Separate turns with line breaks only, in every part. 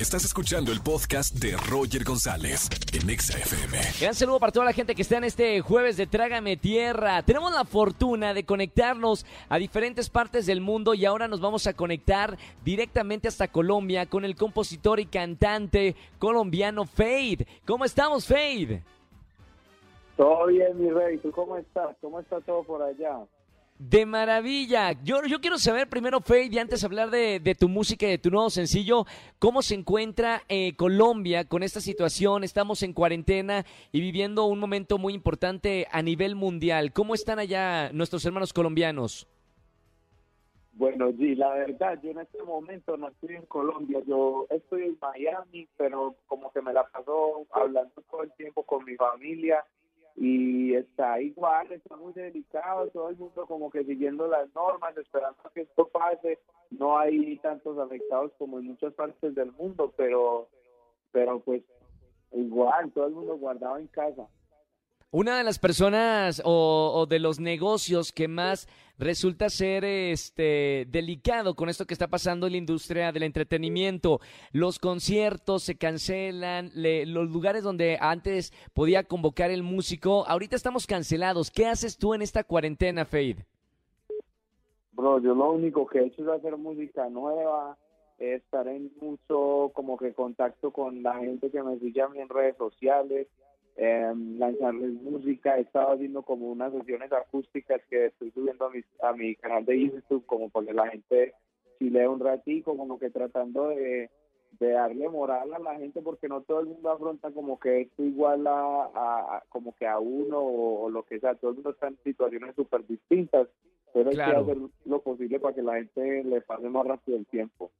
Estás escuchando el podcast de Roger González en Exa FM.
Gran saludo para toda la gente que está en este jueves de Trágame Tierra. Tenemos la fortuna de conectarnos a diferentes partes del mundo y ahora nos vamos a conectar directamente hasta Colombia con el compositor y cantante colombiano Fade. ¿Cómo estamos, Fade?
Todo bien, mi rey. ¿Tú cómo estás? ¿Cómo está todo por allá?
De maravilla. Yo, yo quiero saber primero, Fade, y antes de hablar de, de, tu música y de tu nuevo sencillo, ¿cómo se encuentra eh, Colombia con esta situación? Estamos en cuarentena y viviendo un momento muy importante a nivel mundial. ¿Cómo están allá nuestros hermanos colombianos?
Bueno, sí, la verdad, yo en este momento no estoy en Colombia, yo estoy en Miami, pero como que me la paso hablando todo el tiempo con mi familia y está igual, está muy delicado, todo el mundo como que siguiendo las normas, esperando que esto pase, no hay tantos afectados como en muchas partes del mundo, pero, pero pues igual, todo el mundo guardado en casa.
Una de las personas o, o, de los negocios que más resulta ser este delicado con esto que está pasando en la industria del entretenimiento. Los conciertos se cancelan, le, los lugares donde antes podía convocar el músico, ahorita estamos cancelados. ¿Qué haces tú en esta cuarentena, Fade?
Bro, yo lo único que he hecho es hacer música nueva, estar en mucho como que contacto con la gente que me sigue a mí en redes sociales eh, lanzarles música, he estado haciendo como unas sesiones acústicas que estoy subiendo a mi, a mi canal de YouTube como para que la gente chile un ratico, como que tratando de, de darle moral a la gente porque no todo el mundo afronta como que esto igual a, a como que a uno o, o, lo que sea, todo el mundo está en situaciones súper distintas, pero claro. hay que hacer lo posible para que la gente le pase más rápido el tiempo.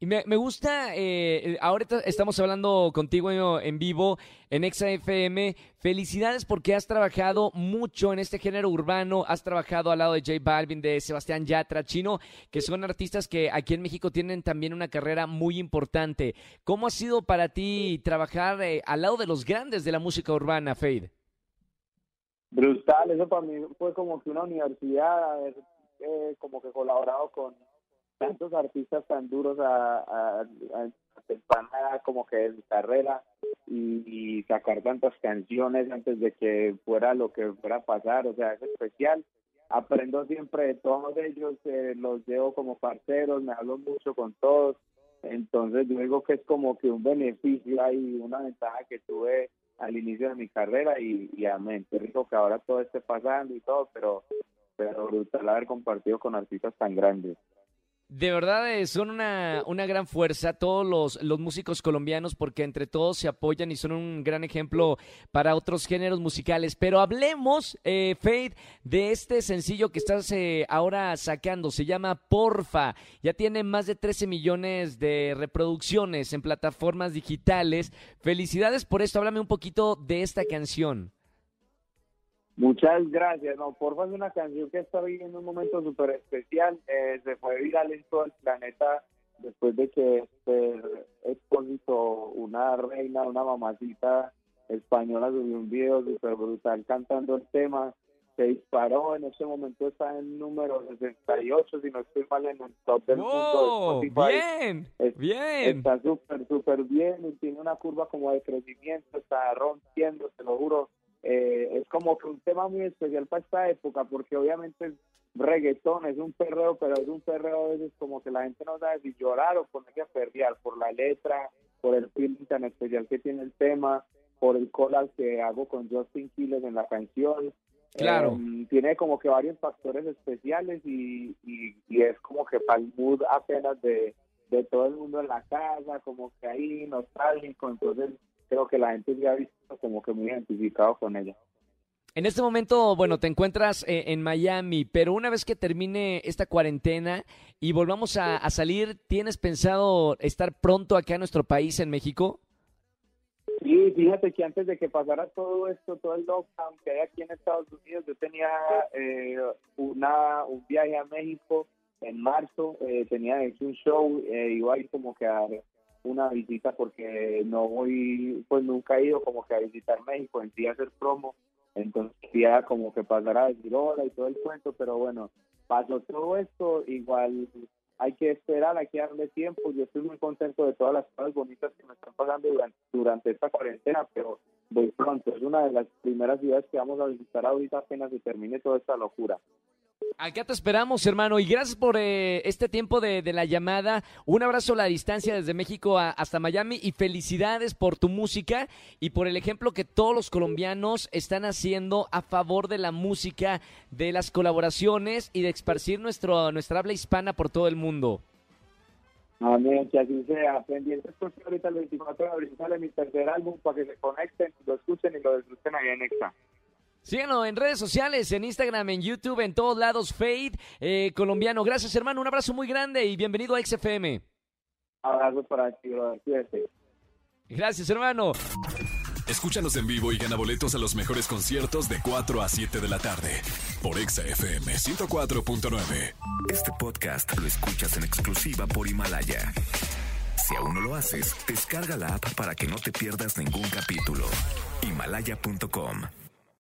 Y me, me gusta, eh, ahorita estamos hablando contigo en vivo en ExaFM. Felicidades porque has trabajado mucho en este género urbano, has trabajado al lado de J Balvin, de Sebastián Yatra, Chino, que son artistas que aquí en México tienen también una carrera muy importante. ¿Cómo ha sido para ti trabajar eh, al lado de los grandes de la música urbana, Fade?
Brutal, eso para mí fue como que una universidad, haber eh, como que colaborado con tantos artistas tan duros a, a, a temprana como que de su carrera y, sacar tantas canciones antes de que fuera lo que fuera a pasar, o sea, es especial. Aprendo siempre de todos ellos, eh, los llevo como parceros, me hablo mucho con todos, entonces yo digo que es como que un beneficio y una ventaja que tuve al inicio de mi carrera y, y amén, qué rico que ahora todo esté pasando y todo, pero, pero brutal haber compartido con artistas tan grandes.
De verdad eh, son una, una gran fuerza todos los, los músicos colombianos porque entre todos se apoyan y son un gran ejemplo para otros géneros musicales. Pero hablemos, eh, Fade, de este sencillo que estás eh, ahora sacando. Se llama Porfa. Ya tiene más de 13 millones de reproducciones en plataformas digitales. Felicidades por esto. Háblame un poquito de esta canción.
Muchas gracias. No, Porfa es una canción que está viviendo un momento súper especial. Eh, se fue viral en todo el planeta después de que este expósito, una reina, una mamacita española, subió un video súper brutal cantando el tema. Se disparó, en ese momento está en número 68, si no estoy mal, en el top del
oh,
mundo.
De bien,
es,
bien.
Está súper, súper bien y tiene una curva como de crecimiento, está rompiendo, te lo juro eh, es como que un tema muy especial para esta época, porque obviamente el reggaetón es un perreo, pero es un perreo a veces como que la gente no sabe si llorar o ponerse a perrear por la letra, por el feeling tan especial que tiene el tema, por el collab que hago con Justin Quiles en la canción.
Claro.
Eh, tiene como que varios factores especiales y, y, y es como que para el mood apenas de, de todo el mundo en la casa, como que ahí nostálgico, entonces creo que la gente ya ha visto como que muy identificado con ella.
En este momento, bueno, te encuentras eh, en Miami, pero una vez que termine esta cuarentena y volvamos a, a, salir, ¿tienes pensado estar pronto acá en nuestro país, en México?
Sí, fíjate que antes de que pasara todo esto, todo el lockdown que hay aquí en Estados Unidos, yo tenía eh, una, un viaje a México en marzo, eh, tenía hecho un show, eh, iba a ir como que a una visita porque no voy, pues nunca he ido como que a visitar México, en sí a hacer promo, entonces quería como que pasara a decir hola y todo el cuento, pero bueno, pasó todo esto, igual hay que esperar, hay que darle tiempo, yo estoy muy contento de todas las cosas bonitas que me están pasando durante, durante esta cuarentena, pero voy pronto, es una de las primeras ciudades que vamos a visitar ahorita apenas se termine toda esta locura.
Acá te esperamos, hermano, y gracias por eh, este tiempo de, la llamada. Un abrazo a la distancia desde México hasta Miami y felicidades por tu música y por el ejemplo que todos los colombianos están haciendo a favor de la música, de las colaboraciones y de esparcir nuestro, nuestra habla hispana por todo el mundo.
Amén, que así sea. Pendientes porque ahorita el 24 de abril sale mi tercer álbum para que se conecten, lo escuchen y lo disfruten ahí en Exa.
Síganos en redes sociales, en Instagram, en YouTube, en todos lados, Fade eh, colombiano. Gracias, hermano. Un abrazo muy grande y bienvenido a XFM.
Abrazo para ti,
Gracias, hermano.
Escúchanos en vivo y gana boletos a los mejores conciertos de 4 a 7 de la tarde por XFM 104.9.
Este podcast lo escuchas en exclusiva por Himalaya. Si aún no lo haces, descarga la app para que no te pierdas ningún capítulo. Himalaya.com